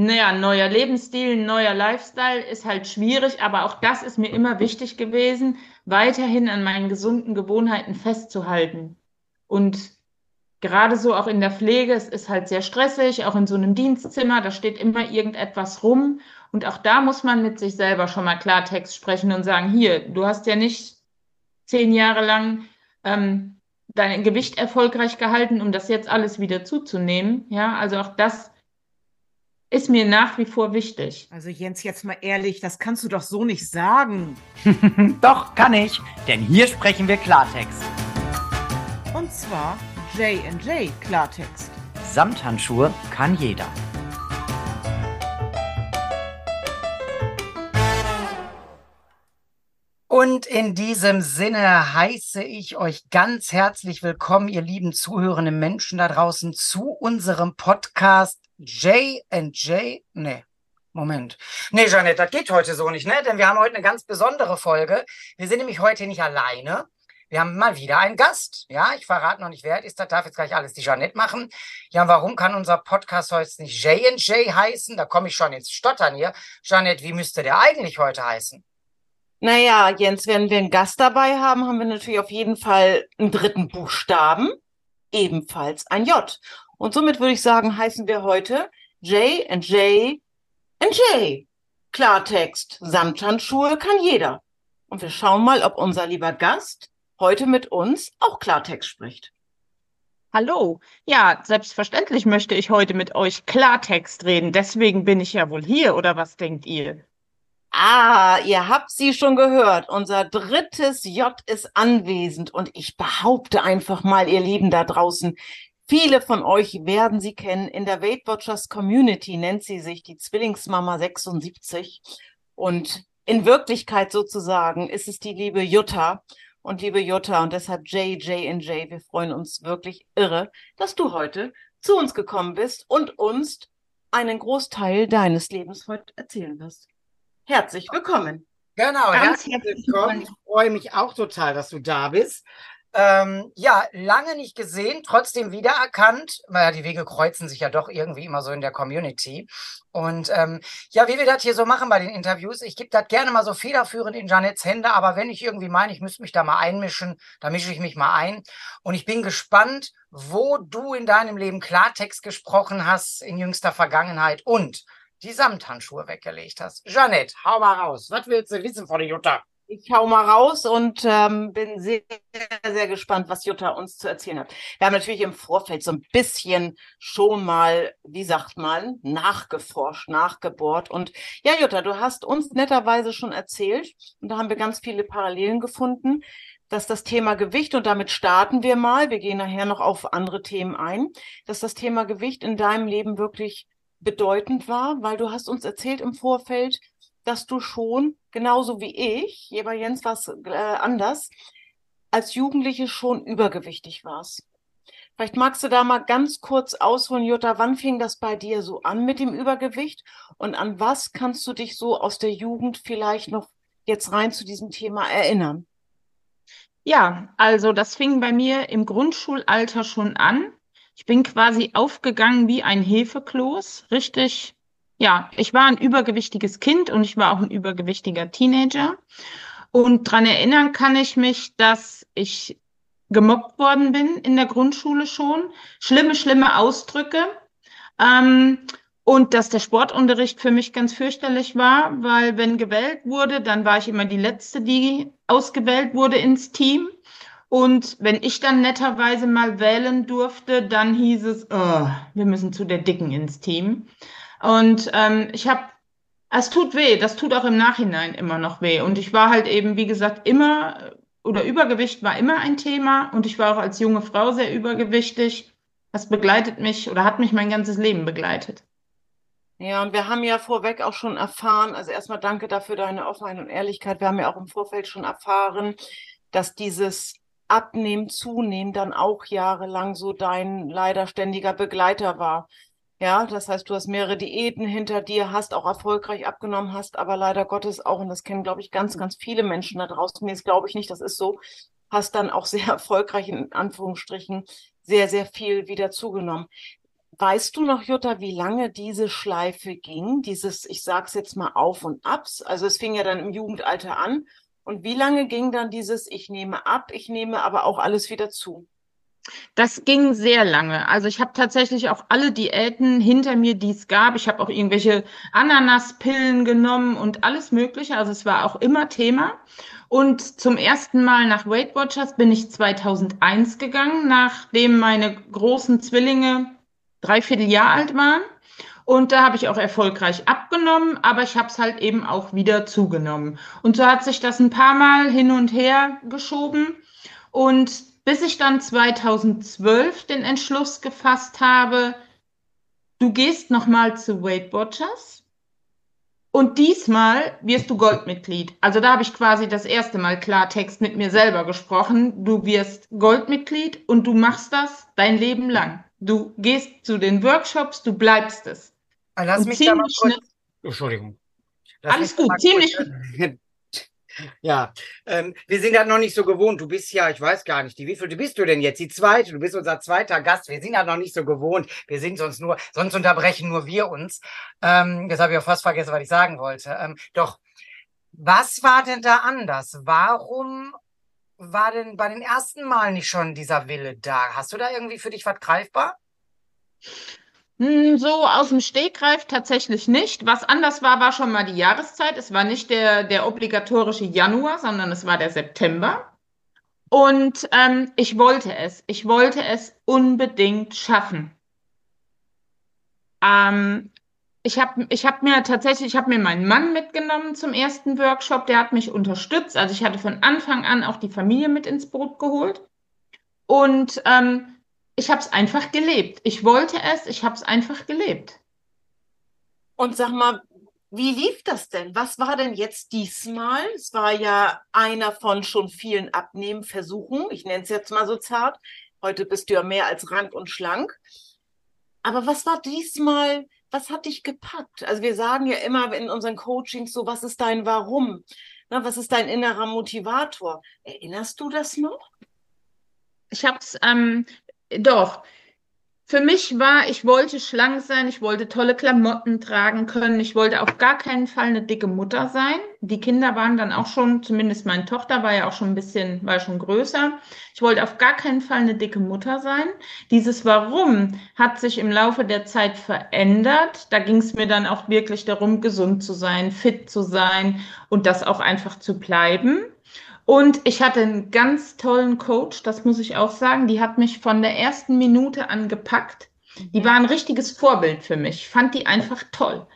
naja, neuer Lebensstil, neuer Lifestyle ist halt schwierig, aber auch das ist mir immer wichtig gewesen, weiterhin an meinen gesunden Gewohnheiten festzuhalten. Und gerade so auch in der Pflege, es ist halt sehr stressig, auch in so einem Dienstzimmer, da steht immer irgendetwas rum. Und auch da muss man mit sich selber schon mal Klartext sprechen und sagen, hier, du hast ja nicht zehn Jahre lang ähm, dein Gewicht erfolgreich gehalten, um das jetzt alles wieder zuzunehmen. Ja, also auch das ist mir nach wie vor wichtig. Also Jens, jetzt mal ehrlich, das kannst du doch so nicht sagen. doch, kann ich, denn hier sprechen wir Klartext. Und zwar J&J Klartext. Samthandschuhe kann jeder. Und in diesem Sinne heiße ich euch ganz herzlich willkommen, ihr lieben zuhörenden Menschen da draußen, zu unserem Podcast J&J. Nee, Moment. Nee, Janet, das geht heute so nicht, ne? Denn wir haben heute eine ganz besondere Folge. Wir sind nämlich heute nicht alleine. Wir haben mal wieder einen Gast. Ja, ich verrate noch nicht, wer ist. Das darf jetzt gleich alles die Janet machen. Ja, warum kann unser Podcast heute nicht J&J heißen? Da komme ich schon ins Stottern hier. Janet, wie müsste der eigentlich heute heißen? Naja, Jens, wenn wir einen Gast dabei haben, haben wir natürlich auf jeden Fall einen dritten Buchstaben, ebenfalls ein J. Und somit würde ich sagen, heißen wir heute J and J and J. Klartext, Samthandschuhe kann jeder. Und wir schauen mal, ob unser lieber Gast heute mit uns auch Klartext spricht. Hallo. Ja, selbstverständlich möchte ich heute mit euch Klartext reden. Deswegen bin ich ja wohl hier, oder was denkt ihr? Ah, ihr habt sie schon gehört. Unser drittes J ist anwesend und ich behaupte einfach mal, ihr Lieben da draußen, viele von euch werden sie kennen. In der Weight Watchers Community nennt sie sich die Zwillingsmama 76 und in Wirklichkeit sozusagen ist es die liebe Jutta und liebe Jutta und deshalb JJ wir freuen uns wirklich irre, dass du heute zu uns gekommen bist und uns einen Großteil deines Lebens heute erzählen wirst. Herzlich willkommen. Genau, Ganz herzlich willkommen. Ich freue mich auch total, dass du da bist. Ähm, ja, lange nicht gesehen, trotzdem wiedererkannt. Naja, die Wege kreuzen sich ja doch irgendwie immer so in der Community. Und ähm, ja, wie wir das hier so machen bei den Interviews, ich gebe das gerne mal so federführend in Janets Hände, aber wenn ich irgendwie meine, ich müsste mich da mal einmischen, da mische ich mich mal ein. Und ich bin gespannt, wo du in deinem Leben Klartext gesprochen hast in jüngster Vergangenheit und die Samthandschuhe weggelegt hast. Janette, hau mal raus. Was willst du wissen von der Jutta? Ich hau mal raus und ähm, bin sehr, sehr gespannt, was Jutta uns zu erzählen hat. Wir haben natürlich im Vorfeld so ein bisschen schon mal, wie sagt man, nachgeforscht, nachgebohrt. Und ja, Jutta, du hast uns netterweise schon erzählt, und da haben wir ganz viele Parallelen gefunden, dass das Thema Gewicht, und damit starten wir mal, wir gehen nachher noch auf andere Themen ein, dass das Thema Gewicht in deinem Leben wirklich bedeutend war, weil du hast uns erzählt im Vorfeld, dass du schon, genauso wie ich, bei Jens war es äh, anders, als Jugendliche schon übergewichtig warst. Vielleicht magst du da mal ganz kurz ausholen, Jutta, wann fing das bei dir so an mit dem Übergewicht und an was kannst du dich so aus der Jugend vielleicht noch jetzt rein zu diesem Thema erinnern? Ja, also das fing bei mir im Grundschulalter schon an. Ich bin quasi aufgegangen wie ein Hefekloß, richtig ja, ich war ein übergewichtiges Kind und ich war auch ein übergewichtiger Teenager. Und dran erinnern kann ich mich, dass ich gemobbt worden bin in der Grundschule schon. Schlimme, schlimme Ausdrücke. Ähm, und dass der Sportunterricht für mich ganz fürchterlich war, weil wenn gewählt wurde, dann war ich immer die Letzte, die ausgewählt wurde ins Team. Und wenn ich dann netterweise mal wählen durfte, dann hieß es, oh, wir müssen zu der Dicken ins Team. Und ähm, ich habe, es tut weh, das tut auch im Nachhinein immer noch weh. Und ich war halt eben, wie gesagt, immer, oder Übergewicht war immer ein Thema und ich war auch als junge Frau sehr übergewichtig. Das begleitet mich oder hat mich mein ganzes Leben begleitet. Ja, und wir haben ja vorweg auch schon erfahren, also erstmal danke dafür deine Offenheit und Ehrlichkeit. Wir haben ja auch im Vorfeld schon erfahren, dass dieses Abnehmen, Zunehmen dann auch jahrelang so dein leider ständiger Begleiter war. Ja, das heißt, du hast mehrere Diäten hinter dir, hast auch erfolgreich abgenommen, hast aber leider Gottes auch, und das kennen, glaube ich, ganz, ganz viele Menschen da draußen, nee, das glaube ich nicht, das ist so, hast dann auch sehr erfolgreich, in Anführungsstrichen, sehr, sehr viel wieder zugenommen. Weißt du noch, Jutta, wie lange diese Schleife ging? Dieses, ich sag's jetzt mal auf und abs. Also es fing ja dann im Jugendalter an. Und wie lange ging dann dieses, ich nehme ab, ich nehme aber auch alles wieder zu? Das ging sehr lange. Also ich habe tatsächlich auch alle Diäten hinter mir, die es gab. Ich habe auch irgendwelche Ananaspillen genommen und alles Mögliche. Also es war auch immer Thema. Und zum ersten Mal nach Weight Watchers bin ich 2001 gegangen, nachdem meine großen Zwillinge dreiviertel Jahr alt waren. Und da habe ich auch erfolgreich abgenommen, aber ich habe es halt eben auch wieder zugenommen. Und so hat sich das ein paar Mal hin und her geschoben. Und bis ich dann 2012 den Entschluss gefasst habe, du gehst nochmal zu Weight Watchers und diesmal wirst du Goldmitglied. Also da habe ich quasi das erste Mal Klartext mit mir selber gesprochen. Du wirst Goldmitglied und du machst das dein Leben lang. Du gehst zu den Workshops, du bleibst es. Lass und mich da mal kurz... Entschuldigung. Lass Alles gut, ziemlich. Ja, ähm, wir sind das noch nicht so gewohnt. Du bist ja, ich weiß gar nicht, die wievielte bist du denn jetzt? Die zweite. Du bist unser zweiter Gast. Wir sind das noch nicht so gewohnt. Wir sind sonst nur, sonst unterbrechen nur wir uns. Ähm, das habe ich auch fast vergessen, was ich sagen wollte. Ähm, doch, was war denn da anders? Warum war denn bei den ersten Mal nicht schon dieser Wille da? Hast du da irgendwie für dich was greifbar? Hm, so aus dem Stegreif tatsächlich nicht. Was anders war, war schon mal die Jahreszeit. Es war nicht der, der obligatorische Januar, sondern es war der September. Und ähm, ich wollte es. Ich wollte es unbedingt schaffen. Ähm, ich habe ich hab mir tatsächlich, ich habe mir meinen Mann mitgenommen zum ersten Workshop. Der hat mich unterstützt. Also ich hatte von Anfang an auch die Familie mit ins Boot geholt. Und ähm, ich habe es einfach gelebt. Ich wollte es, ich habe es einfach gelebt. Und sag mal, wie lief das denn? Was war denn jetzt diesmal? Es war ja einer von schon vielen Abnehmversuchen. Ich nenne es jetzt mal so zart. Heute bist du ja mehr als rank und schlank. Aber was war diesmal, was hat dich gepackt? Also wir sagen ja immer in unseren Coachings so, was ist dein Warum? Na, was ist dein innerer Motivator? Erinnerst du das noch? Ich habe es ähm, doch. Für mich war, ich wollte schlank sein, ich wollte tolle Klamotten tragen können, ich wollte auf gar keinen Fall eine dicke Mutter sein. Die Kinder waren dann auch schon, zumindest meine Tochter war ja auch schon ein bisschen, war schon größer. Ich wollte auf gar keinen Fall eine dicke Mutter sein. Dieses Warum hat sich im Laufe der Zeit verändert. Da ging es mir dann auch wirklich darum, gesund zu sein, fit zu sein und das auch einfach zu bleiben. Und ich hatte einen ganz tollen Coach, das muss ich auch sagen. Die hat mich von der ersten Minute an gepackt. Die war ein richtiges Vorbild für mich. Ich fand die einfach toll.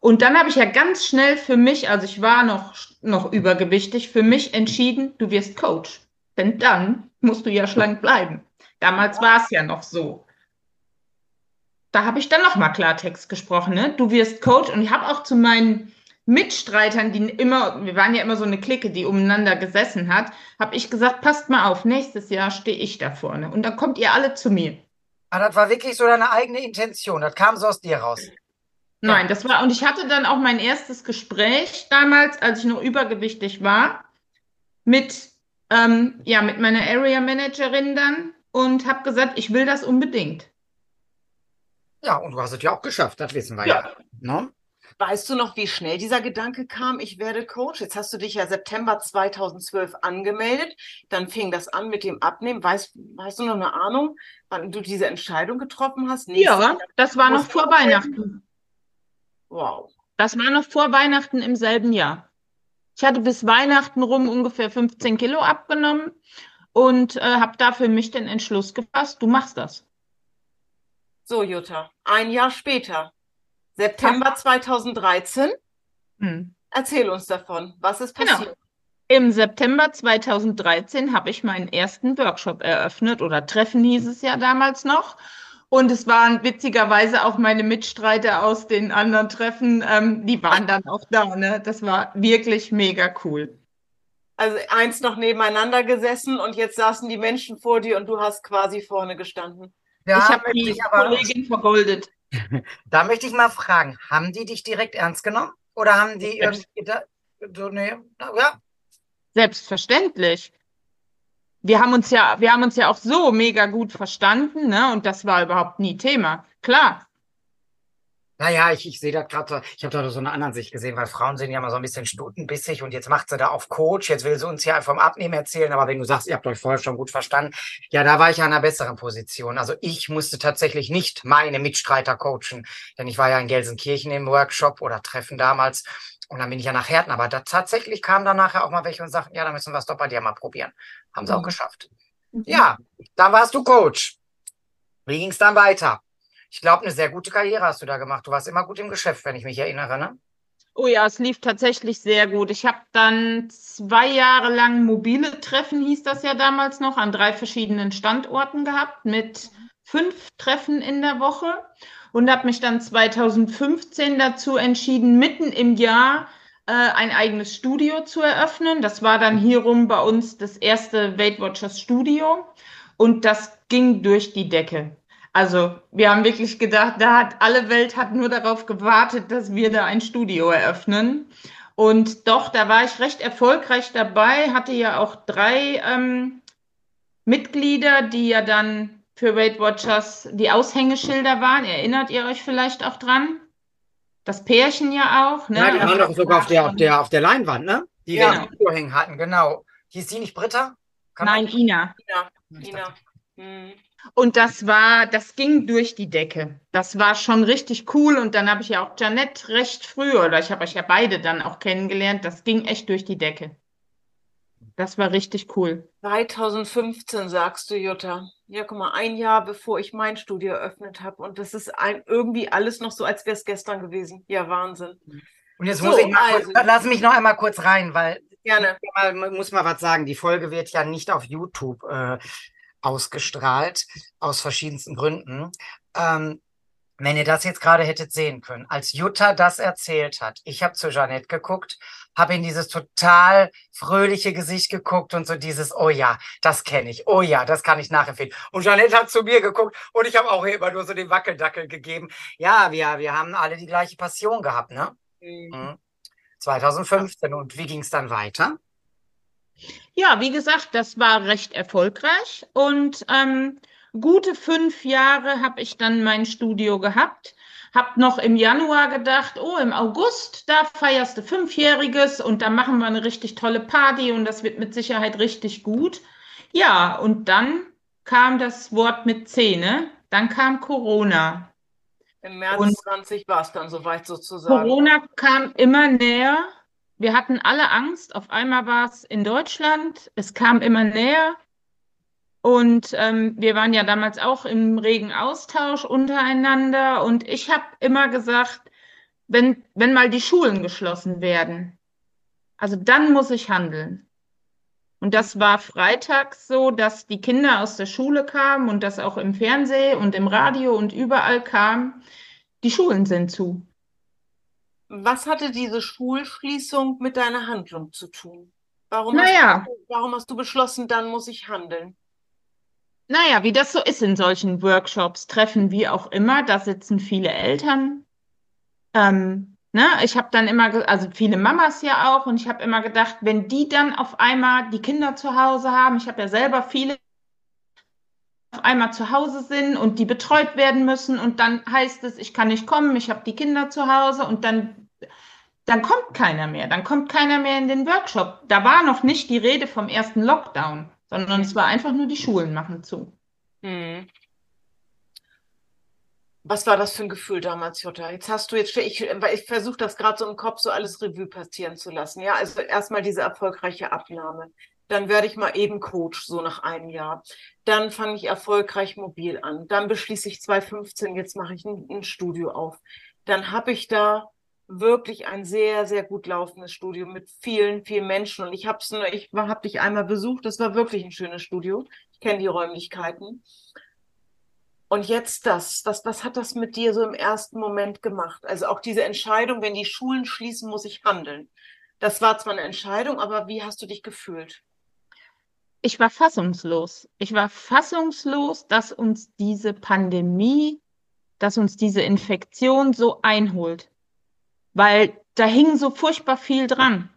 Und dann habe ich ja ganz schnell für mich, also ich war noch, noch übergewichtig, für mich entschieden, du wirst Coach. Denn dann musst du ja schlank bleiben. Damals war es ja noch so. Da habe ich dann nochmal Klartext gesprochen. Ne? Du wirst Coach und ich habe auch zu meinen Mitstreitern, die immer, wir waren ja immer so eine Clique, die umeinander gesessen hat, habe ich gesagt, passt mal auf, nächstes Jahr stehe ich da vorne. Und dann kommt ihr alle zu mir. Aber ah, das war wirklich so deine eigene Intention. Das kam so aus dir raus. Nein, das war, und ich hatte dann auch mein erstes Gespräch damals, als ich noch übergewichtig war, mit, ähm, ja, mit meiner Area Managerin dann und habe gesagt, ich will das unbedingt. Ja, und du hast es ja auch geschafft, das wissen wir ja. ja. Ne? Weißt du noch, wie schnell dieser Gedanke kam, ich werde Coach? Jetzt hast du dich ja September 2012 angemeldet. Dann fing das an mit dem Abnehmen. Weißt, weißt du noch eine Ahnung, wann du diese Entscheidung getroffen hast? Nächstes ja, das war noch vor Weihnachten. Wow. Das war noch vor Weihnachten im selben Jahr. Ich hatte bis Weihnachten rum ungefähr 15 Kilo abgenommen und äh, habe da für mich den Entschluss gefasst, du machst das. So, Jutta, ein Jahr später September 2013. Hm. Erzähl uns davon. Was ist genau. passiert? Genau. Im September 2013 habe ich meinen ersten Workshop eröffnet oder Treffen hieß es ja damals noch. Und es waren witzigerweise auch meine Mitstreiter aus den anderen Treffen, ähm, die waren dann auch da. Ne? Das war wirklich mega cool. Also eins noch nebeneinander gesessen und jetzt saßen die Menschen vor dir und du hast quasi vorne gestanden. Ja, ich habe die Kollegin vergoldet. Da möchte ich mal fragen, haben die dich direkt ernst genommen? Oder haben die irgendwie da, so, nee, ja. Selbstverständlich. wir haben uns ja, wir haben uns ja auch so mega gut verstanden, ne? Und das war überhaupt nie Thema. Klar, naja, ich, ich sehe das gerade, ich habe da so eine andere Sicht gesehen, weil Frauen sind ja mal so ein bisschen stutenbissig und jetzt macht sie da auf Coach, jetzt will sie uns ja vom Abnehmen erzählen, aber wenn du sagst, ihr habt euch vorher schon gut verstanden, ja, da war ich ja in einer besseren Position. Also ich musste tatsächlich nicht meine Mitstreiter coachen, denn ich war ja in Gelsenkirchen im Workshop oder Treffen damals und dann bin ich ja nach Herten, aber da tatsächlich kamen dann nachher auch mal welche und sagten, ja, da müssen wir es doch bei dir mal probieren. Haben sie mhm. auch geschafft. Mhm. Ja, dann warst du Coach. Wie ging es dann weiter? Ich glaube, eine sehr gute Karriere hast du da gemacht. Du warst immer gut im Geschäft, wenn ich mich erinnere, ne? Oh ja, es lief tatsächlich sehr gut. Ich habe dann zwei Jahre lang mobile Treffen, hieß das ja damals noch, an drei verschiedenen Standorten gehabt, mit fünf Treffen in der Woche und habe mich dann 2015 dazu entschieden, mitten im Jahr äh, ein eigenes Studio zu eröffnen. Das war dann hierum bei uns das erste Weight Watchers Studio und das ging durch die Decke. Also wir haben wirklich gedacht, da hat alle Welt hat nur darauf gewartet, dass wir da ein Studio eröffnen. Und doch, da war ich recht erfolgreich dabei, hatte ja auch drei ähm, Mitglieder, die ja dann für Weight Watchers die Aushängeschilder waren. Erinnert ihr euch vielleicht auch dran? Das Pärchen ja auch. Ne? Ja, die waren doch sogar auf der, auf, der, auf der Leinwand, ne? Die ja. wir genau. hängen hatten, genau. Hieß die nicht Britta? Kann Nein, Ina. Ina. Ina. Hm. Und das war, das ging durch die Decke. Das war schon richtig cool. Und dann habe ich ja auch Janette recht früh, oder ich habe euch ja beide dann auch kennengelernt. Das ging echt durch die Decke. Das war richtig cool. 2015 sagst du, Jutta. Ja, guck mal, ein Jahr bevor ich mein Studio eröffnet habe. Und das ist ein, irgendwie alles noch so, als wäre es gestern gewesen. Ja, Wahnsinn. Und jetzt so, muss ich mal also, kurz, lass mich noch einmal kurz rein, weil Gerne. Ich muss mal was sagen. Die Folge wird ja nicht auf YouTube äh, ausgestrahlt, aus verschiedensten Gründen. Ähm, wenn ihr das jetzt gerade hättet sehen können, als Jutta das erzählt hat, ich habe zu Jeanette geguckt, habe in dieses total fröhliche Gesicht geguckt und so dieses, oh ja, das kenne ich, oh ja, das kann ich nachempfehlen. Und Jeanette hat zu mir geguckt und ich habe auch immer nur so den Wackeldackel gegeben. Ja, wir, wir haben alle die gleiche Passion gehabt, ne? Mhm. 2015 mhm. und wie ging es dann weiter? Ja, wie gesagt, das war recht erfolgreich und ähm, gute fünf Jahre habe ich dann mein Studio gehabt. Hab noch im Januar gedacht, oh, im August, da feierst du Fünfjähriges und da machen wir eine richtig tolle Party und das wird mit Sicherheit richtig gut. Ja, und dann kam das Wort mit Zähne, dann kam Corona. Im März und 20 war es dann soweit sozusagen. Corona kam immer näher wir hatten alle Angst. Auf einmal war es in Deutschland. Es kam immer näher. Und ähm, wir waren ja damals auch im regen Austausch untereinander. Und ich habe immer gesagt, wenn, wenn mal die Schulen geschlossen werden, also dann muss ich handeln. Und das war freitags so, dass die Kinder aus der Schule kamen und das auch im Fernsehen und im Radio und überall kam, die Schulen sind zu. Was hatte diese Schulschließung mit deiner Handlung zu tun? Warum, naja. hast, du, warum hast du beschlossen, dann muss ich handeln? Naja, wie das so ist in solchen Workshops, Treffen, wie auch immer, da sitzen viele Eltern. Ähm, ne? Ich habe dann immer, also viele Mamas ja auch, und ich habe immer gedacht, wenn die dann auf einmal die Kinder zu Hause haben, ich habe ja selber viele einmal zu Hause sind und die betreut werden müssen und dann heißt es, ich kann nicht kommen, ich habe die Kinder zu Hause und dann, dann kommt keiner mehr, dann kommt keiner mehr in den Workshop. Da war noch nicht die Rede vom ersten Lockdown, sondern es war einfach nur die Schulen machen zu. Hm. Was war das für ein Gefühl damals, Jutta? Jetzt hast du jetzt, ich, ich versuche das gerade so im Kopf so alles Revue passieren zu lassen. Ja, also erstmal diese erfolgreiche Abnahme dann werde ich mal eben Coach, so nach einem Jahr. Dann fange ich erfolgreich mobil an. Dann beschließe ich 2015, jetzt mache ich ein, ein Studio auf. Dann habe ich da wirklich ein sehr, sehr gut laufendes Studio mit vielen, vielen Menschen. Und ich habe ich habe dich einmal besucht. Das war wirklich ein schönes Studio. Ich kenne die Räumlichkeiten. Und jetzt das, das, was hat das mit dir so im ersten Moment gemacht? Also auch diese Entscheidung, wenn die Schulen schließen, muss ich handeln. Das war zwar eine Entscheidung, aber wie hast du dich gefühlt? Ich war fassungslos. Ich war fassungslos, dass uns diese Pandemie, dass uns diese Infektion so einholt. Weil da hing so furchtbar viel dran.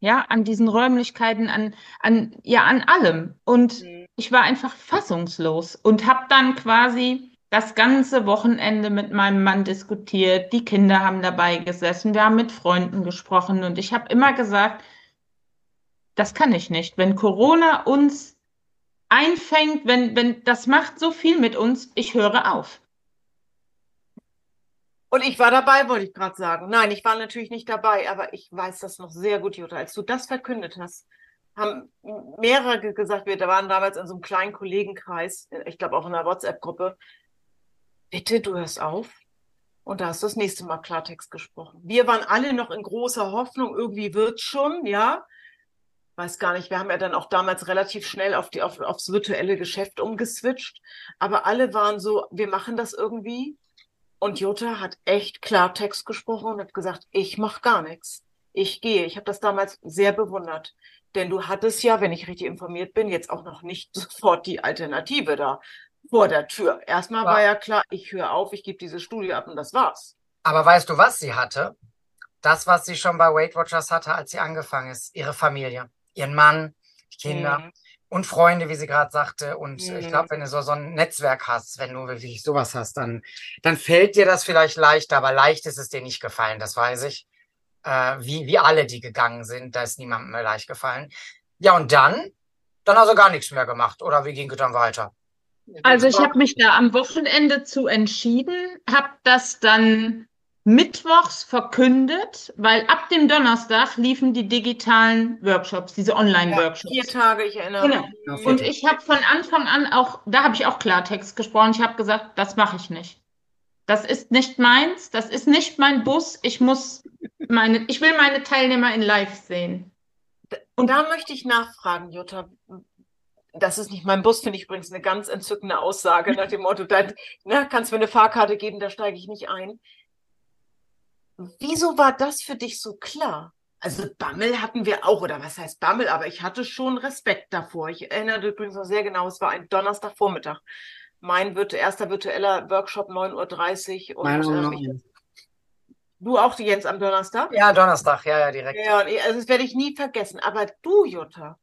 ja, an diesen Räumlichkeiten, an, an, ja, an allem. Und mhm. ich war einfach fassungslos und habe dann quasi das ganze Wochenende mit meinem Mann diskutiert. Die Kinder haben dabei gesessen, wir haben mit Freunden gesprochen und ich habe immer gesagt, das kann ich nicht. Wenn Corona uns einfängt, wenn, wenn das macht so viel mit uns, ich höre auf. Und ich war dabei, wollte ich gerade sagen. Nein, ich war natürlich nicht dabei, aber ich weiß das noch sehr gut, Jutta. Als du das verkündet hast, haben mehrere gesagt, wir waren damals in so einem kleinen Kollegenkreis, ich glaube auch in einer WhatsApp-Gruppe. Bitte, du hörst auf. Und da hast du das nächste Mal Klartext gesprochen. Wir waren alle noch in großer Hoffnung, irgendwie wird's schon, ja. Weiß gar nicht, wir haben ja dann auch damals relativ schnell auf die, auf, aufs virtuelle Geschäft umgeswitcht. Aber alle waren so, wir machen das irgendwie. Und Jutta hat echt Klartext gesprochen und hat gesagt, ich mache gar nichts. Ich gehe. Ich habe das damals sehr bewundert. Denn du hattest ja, wenn ich richtig informiert bin, jetzt auch noch nicht sofort die Alternative da vor der Tür. Erstmal war ja klar, ich höre auf, ich gebe diese Studie ab und das war's. Aber weißt du, was sie hatte? Das, was sie schon bei Weight Watchers hatte, als sie angefangen ist, ihre Familie, ihren Mann, die Kinder. Mhm und Freunde, wie sie gerade sagte. Und mhm. ich glaube, wenn du so, so ein Netzwerk hast, wenn du wirklich sowas hast, dann, dann fällt dir das vielleicht leichter, aber leicht ist es dir nicht gefallen, das weiß ich. Äh, wie, wie alle, die gegangen sind, da ist niemandem mehr leicht gefallen. Ja, und dann? Dann also gar nichts mehr gemacht. Oder wie ging es dann weiter? Also ich habe mich da am Wochenende zu entschieden, habe das dann mittwochs verkündet, weil ab dem Donnerstag liefen die digitalen Workshops, diese Online-Workshops. Ja, vier Tage, ich erinnere mich. Genau. Und ich habe von Anfang an auch, da habe ich auch Klartext gesprochen. Ich habe gesagt, das mache ich nicht. Das ist nicht meins, das ist nicht mein Bus. Ich muss meine, ich will meine Teilnehmer in Live sehen. Und da möchte ich nachfragen, Jutta. Das ist nicht mein Bus, finde ich übrigens eine ganz entzückende Aussage nach dem Motto, da ne, kannst du mir eine Fahrkarte geben, da steige ich nicht ein. Wieso war das für dich so klar? Also Bammel hatten wir auch, oder was heißt Bammel, aber ich hatte schon Respekt davor. Ich erinnere übrigens noch sehr genau, es war ein Donnerstagvormittag. Mein erster virtueller Workshop 9.30 Uhr. Und, ähm, ich, du auch, Jens, am Donnerstag? Ja, Donnerstag, ja, ja, direkt. Ja, also das werde ich nie vergessen. Aber du, Jutta,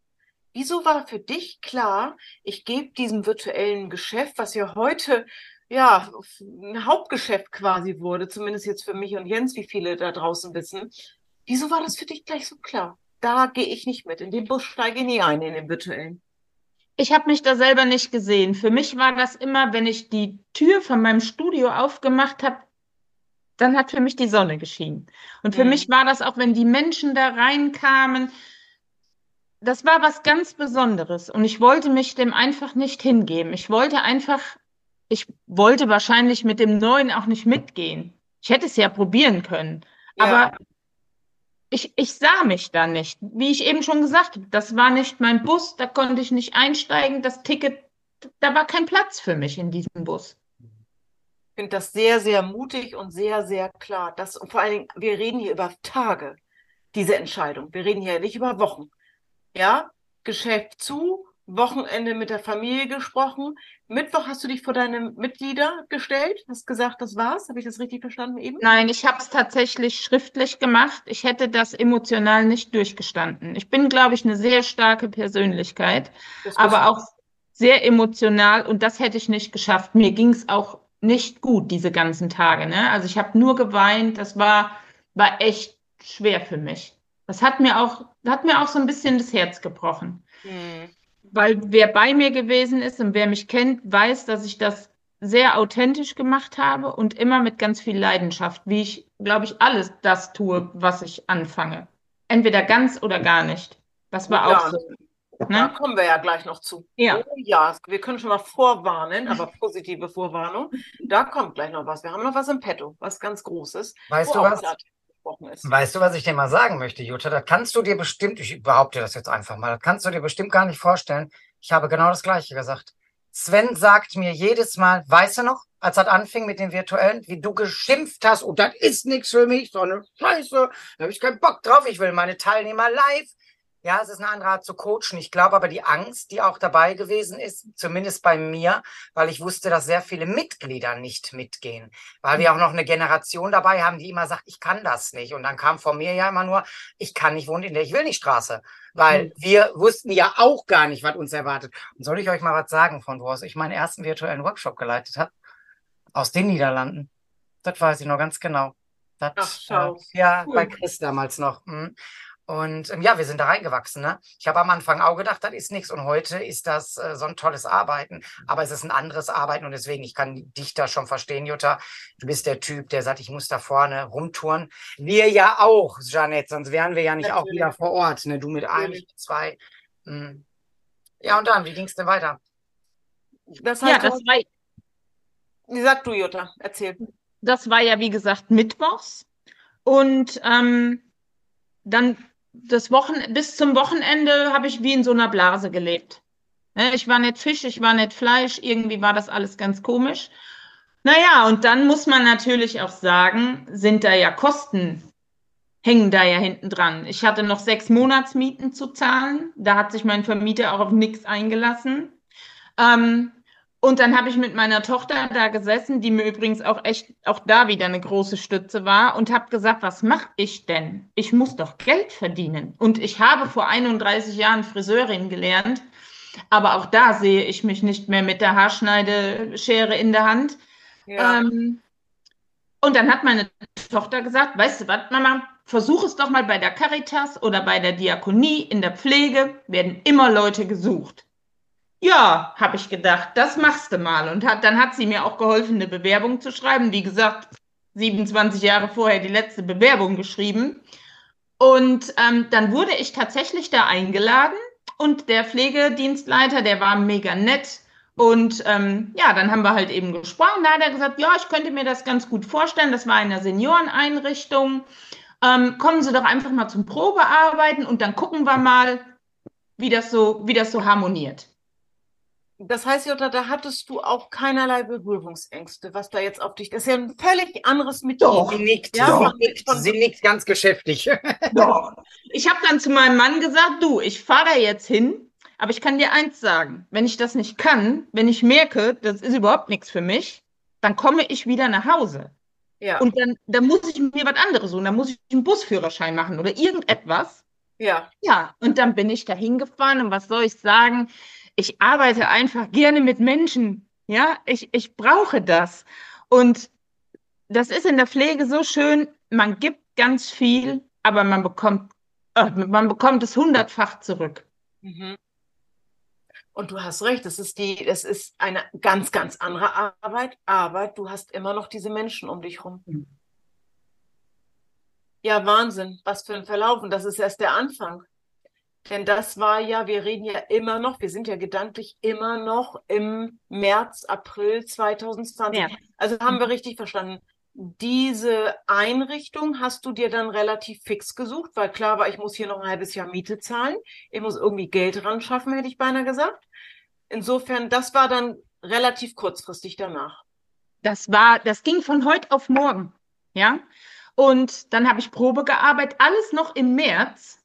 wieso war für dich klar, ich gebe diesem virtuellen Geschäft, was ja heute ja, ein Hauptgeschäft quasi wurde, zumindest jetzt für mich und Jens, wie viele da draußen wissen. Wieso war das für dich gleich so klar? Da gehe ich nicht mit. In den Bus steige ich nie ein, in den virtuellen. Ich habe mich da selber nicht gesehen. Für mich war das immer, wenn ich die Tür von meinem Studio aufgemacht habe, dann hat für mich die Sonne geschienen. Und für mhm. mich war das auch, wenn die Menschen da reinkamen, das war was ganz Besonderes. Und ich wollte mich dem einfach nicht hingeben. Ich wollte einfach ich wollte wahrscheinlich mit dem Neuen auch nicht mitgehen. Ich hätte es ja probieren können. Ja. Aber ich, ich sah mich da nicht. Wie ich eben schon gesagt habe, das war nicht mein Bus, da konnte ich nicht einsteigen. Das Ticket, da war kein Platz für mich in diesem Bus. Ich finde das sehr, sehr mutig und sehr, sehr klar. Das, und vor allen Dingen, wir reden hier über Tage, diese Entscheidung. Wir reden hier nicht über Wochen. Ja, Geschäft zu, Wochenende mit der Familie gesprochen. Mittwoch hast du dich vor deine Mitglieder gestellt, hast gesagt, das war's. Habe ich das richtig verstanden eben? Nein, ich habe es tatsächlich schriftlich gemacht. Ich hätte das emotional nicht durchgestanden. Ich bin, glaube ich, eine sehr starke Persönlichkeit, aber auch sehr emotional und das hätte ich nicht geschafft. Mir ging es auch nicht gut diese ganzen Tage. Ne? Also ich habe nur geweint. Das war, war echt schwer für mich. Das hat mir auch, hat mir auch so ein bisschen das Herz gebrochen. Hm weil wer bei mir gewesen ist und wer mich kennt, weiß, dass ich das sehr authentisch gemacht habe und immer mit ganz viel Leidenschaft, wie ich, glaube ich, alles das tue, was ich anfange. Entweder ganz oder gar nicht. Das war ja, auch so. Ne? Da kommen wir ja gleich noch zu. Ja. Oh, ja, wir können schon mal vorwarnen, aber positive Vorwarnung. Da kommt gleich noch was. Wir haben noch was im Petto, was ganz Großes. Weißt du was? Ausgesprochen ist. Weißt du, was ich dir mal sagen möchte, Jutta? Da kannst du dir bestimmt, ich behaupte das jetzt einfach mal, da kannst du dir bestimmt gar nicht vorstellen. Ich habe genau das Gleiche gesagt. Sven sagt mir jedes Mal, weißt du noch, als das anfing mit den virtuellen, wie du geschimpft hast, oh, das ist nichts für mich, so eine Scheiße, da habe ich keinen Bock drauf, ich will meine Teilnehmer live. Ja, es ist eine andere Art zu coachen. Ich glaube aber die Angst, die auch dabei gewesen ist, zumindest bei mir, weil ich wusste, dass sehr viele Mitglieder nicht mitgehen, weil wir auch noch eine Generation dabei haben, die immer sagt, ich kann das nicht. Und dann kam von mir ja immer nur, ich kann nicht wohnen in der Ich will nicht Straße, weil mhm. wir wussten ja auch gar nicht, was uns erwartet. Und soll ich euch mal was sagen, von wo aus ich meinen ersten virtuellen Workshop geleitet habe? Aus den Niederlanden. Das weiß ich noch ganz genau. Das, Ach, schau. Äh, ja, cool. bei Chris damals noch. Mhm. Und ähm, ja, wir sind da reingewachsen. Ne? Ich habe am Anfang auch gedacht, das ist nichts. Und heute ist das äh, so ein tolles Arbeiten. Aber es ist ein anderes Arbeiten. Und deswegen, ich kann dich da schon verstehen, Jutta. Du bist der Typ, der sagt, ich muss da vorne rumtouren. Wir ja auch, Janette. Sonst wären wir ja nicht Natürlich. auch wieder vor Ort. Ne? Du mit einem, mit zwei. Mhm. Ja, und dann, wie ging es denn weiter? Das heißt, ja, das war. Wie sagst du, Jutta? Erzähl. Das war ja, wie gesagt, Mittwochs. Und ähm, dann das Wochen bis zum Wochenende habe ich wie in so einer Blase gelebt. Ne, ich war nicht Fisch, ich war nicht Fleisch, irgendwie war das alles ganz komisch. Naja, und dann muss man natürlich auch sagen, sind da ja Kosten, hängen da ja hinten dran. Ich hatte noch sechs Monatsmieten zu zahlen. Da hat sich mein Vermieter auch auf nichts eingelassen. Ähm, und dann habe ich mit meiner Tochter da gesessen, die mir übrigens auch echt auch da wieder eine große Stütze war und habe gesagt, was mache ich denn? Ich muss doch Geld verdienen. Und ich habe vor 31 Jahren Friseurin gelernt, aber auch da sehe ich mich nicht mehr mit der Haarschneideschere in der Hand. Ja. Ähm, und dann hat meine Tochter gesagt, weißt du was, Mama, versuch es doch mal bei der Caritas oder bei der Diakonie in der Pflege, werden immer Leute gesucht. Ja, habe ich gedacht, das machst du mal. Und hat, dann hat sie mir auch geholfen, eine Bewerbung zu schreiben. Wie gesagt, 27 Jahre vorher die letzte Bewerbung geschrieben. Und ähm, dann wurde ich tatsächlich da eingeladen und der Pflegedienstleiter, der war mega nett. Und ähm, ja, dann haben wir halt eben gesprochen. Da hat er gesagt, ja, ich könnte mir das ganz gut vorstellen. Das war in einer Senioreneinrichtung. Ähm, kommen Sie doch einfach mal zum Probearbeiten und dann gucken wir mal, wie das so, wie das so harmoniert. Das heißt, Jutta, da hattest du auch keinerlei Berührungsängste, was da jetzt auf dich. Das ist ja ein völlig anderes Metier. Doch, sie nickt, ja, doch, nickt, sie nickt ganz geschäftig. Doch. Ich habe dann zu meinem Mann gesagt, du, ich fahre da jetzt hin, aber ich kann dir eins sagen, wenn ich das nicht kann, wenn ich merke, das ist überhaupt nichts für mich, dann komme ich wieder nach Hause. Ja. Und dann, dann muss ich mir was anderes suchen, dann muss ich einen Busführerschein machen oder irgendetwas. Ja. Ja, und dann bin ich da hingefahren und was soll ich sagen? Ich arbeite einfach gerne mit Menschen. Ja, ich, ich brauche das. Und das ist in der Pflege so schön, man gibt ganz viel, aber man bekommt, äh, man bekommt es hundertfach zurück. Mhm. Und du hast recht, das ist die, das ist eine ganz, ganz andere Arbeit, aber du hast immer noch diese Menschen um dich rum. Mhm. Ja, Wahnsinn, was für ein Verlauf. Und das ist erst der Anfang. Denn das war ja, wir reden ja immer noch, wir sind ja gedanklich immer noch im März, April 2020. Ja. Also haben wir richtig verstanden. Diese Einrichtung hast du dir dann relativ fix gesucht, weil klar war, ich muss hier noch ein halbes Jahr Miete zahlen. Ich muss irgendwie Geld ran schaffen, hätte ich beinahe gesagt. Insofern, das war dann relativ kurzfristig danach. Das war, das ging von heute auf morgen. Ja. Und dann habe ich Probe gearbeitet, alles noch im März.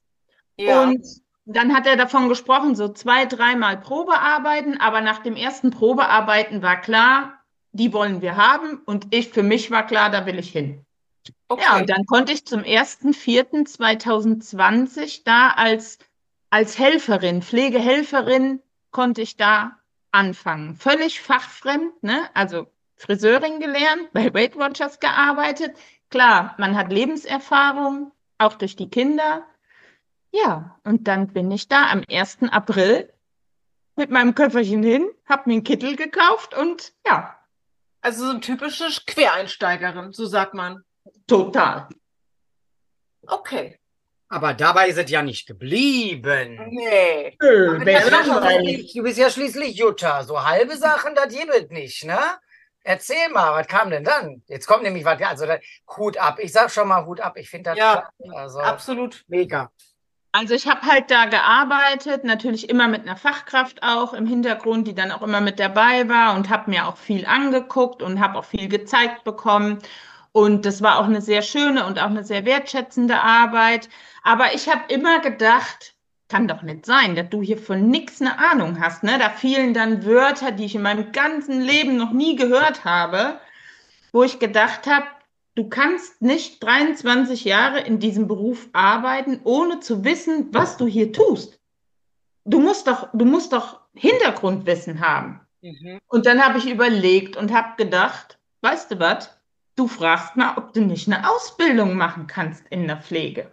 Ja. Und dann hat er davon gesprochen, so zwei, dreimal Probearbeiten, aber nach dem ersten Probearbeiten war klar, die wollen wir haben und ich, für mich war klar, da will ich hin. Okay. Ja, und dann konnte ich zum 1.4.2020 da als, als Helferin, Pflegehelferin, konnte ich da anfangen. Völlig fachfremd, ne? Also Friseurin gelernt, bei Weight Watchers gearbeitet. Klar, man hat Lebenserfahrung, auch durch die Kinder. Ja, und dann bin ich da am 1. April mit meinem Köfferchen hin, hab mir einen Kittel gekauft und ja. Also so ein typisches Quereinsteigerin, so sagt man. Total. Okay. Aber dabei ist es ja nicht geblieben. Nee. Nö, du bist ja schließlich Jutta. So halbe Sachen, das gibt nicht, ne? Erzähl mal, was kam denn dann? Jetzt kommt nämlich was, also Hut ab. Ich sag schon mal Hut ab. Ich finde das ja, also, absolut mega. Also ich habe halt da gearbeitet, natürlich immer mit einer Fachkraft auch im Hintergrund, die dann auch immer mit dabei war und habe mir auch viel angeguckt und habe auch viel gezeigt bekommen. Und das war auch eine sehr schöne und auch eine sehr wertschätzende Arbeit. Aber ich habe immer gedacht, kann doch nicht sein, dass du hier von nichts eine Ahnung hast. Ne? Da fielen dann Wörter, die ich in meinem ganzen Leben noch nie gehört habe, wo ich gedacht habe, du kannst nicht 23 Jahre in diesem Beruf arbeiten, ohne zu wissen, was du hier tust. Du musst doch, du musst doch Hintergrundwissen haben. Mhm. Und dann habe ich überlegt und habe gedacht, weißt du was? Du fragst mal, ob du nicht eine Ausbildung machen kannst in der Pflege.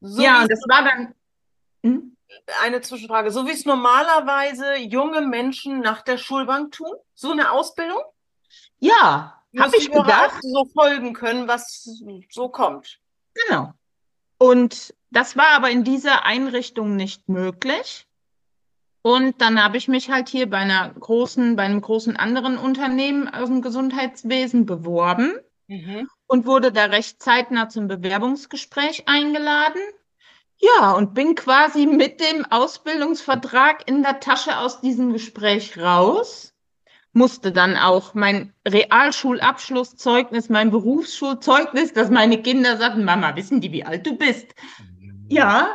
So ja, und das war dann hm? Eine Zwischenfrage. So wie es normalerweise junge Menschen nach der Schulbank tun? So eine Ausbildung? Ja, habe ich gedacht. so folgen können, was so kommt. Genau. Und das war aber in dieser Einrichtung nicht möglich. Und dann habe ich mich halt hier bei einer großen, bei einem großen anderen Unternehmen aus dem Gesundheitswesen beworben mhm. und wurde da recht zeitnah zum Bewerbungsgespräch eingeladen. Ja, und bin quasi mit dem Ausbildungsvertrag in der Tasche aus diesem Gespräch raus. Musste dann auch mein Realschulabschlusszeugnis, mein Berufsschulzeugnis, dass meine Kinder sagten, Mama, wissen die, wie alt du bist? Ja,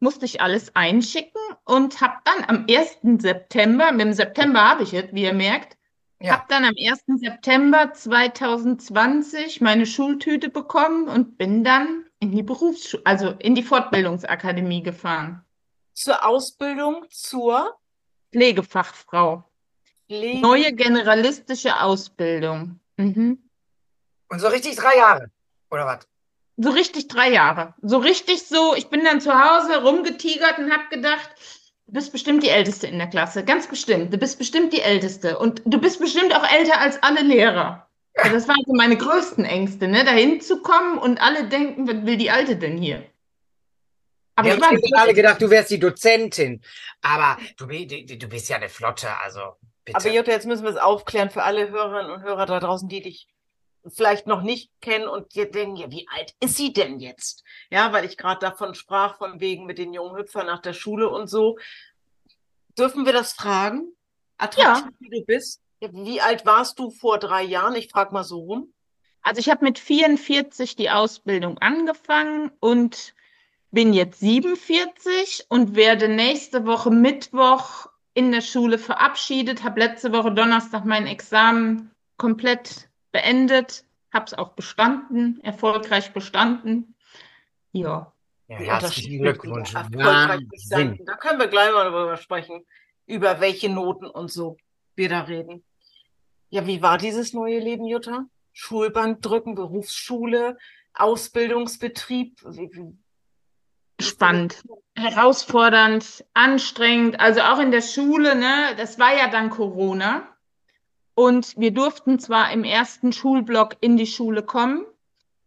musste ich alles einschicken und habe dann am 1. September, mit dem September habe ich es, wie ihr merkt, ja. habe dann am 1. September 2020 meine Schultüte bekommen und bin dann in die Berufsschule, also in die Fortbildungsakademie gefahren. Zur Ausbildung zur Pflegefachfrau. Pflege. Neue generalistische Ausbildung. Mhm. Und so richtig drei Jahre, oder was? So richtig drei Jahre. So richtig so, ich bin dann zu Hause rumgetigert und habe gedacht, du bist bestimmt die Älteste in der Klasse. Ganz bestimmt. Du bist bestimmt die Älteste. Und du bist bestimmt auch älter als alle Lehrer. Also das waren so meine größten Ängste, ne? dahin zu kommen und alle denken, was will die Alte denn hier? Aber Wir haben alle gedacht, du wärst die Dozentin. Aber du, du bist ja eine Flotte, also bitte. Aber Jutta, jetzt müssen wir es aufklären für alle Hörerinnen und Hörer da draußen, die dich vielleicht noch nicht kennen und dir denken, ja, wie alt ist sie denn jetzt? Ja, weil ich gerade davon sprach, von wegen mit den jungen Hüpfern nach der Schule und so. Dürfen wir das fragen? Attraktiv, ja. wie du bist? Wie alt warst du vor drei Jahren? Ich frage mal so rum. Also ich habe mit 44 die Ausbildung angefangen und bin jetzt 47 und werde nächste Woche Mittwoch in der Schule verabschiedet. Habe letzte Woche Donnerstag mein Examen komplett beendet, habe es auch bestanden, erfolgreich bestanden. Ja. Ja, herzlichen Glückwunsch. Da können wir gleich mal darüber sprechen, über welche Noten und so wir da reden. Ja, wie war dieses neue Leben, Jutta? Schulbank drücken, Berufsschule, Ausbildungsbetrieb. Spannend, herausfordernd, anstrengend. Also auch in der Schule, ne? Das war ja dann Corona. Und wir durften zwar im ersten Schulblock in die Schule kommen,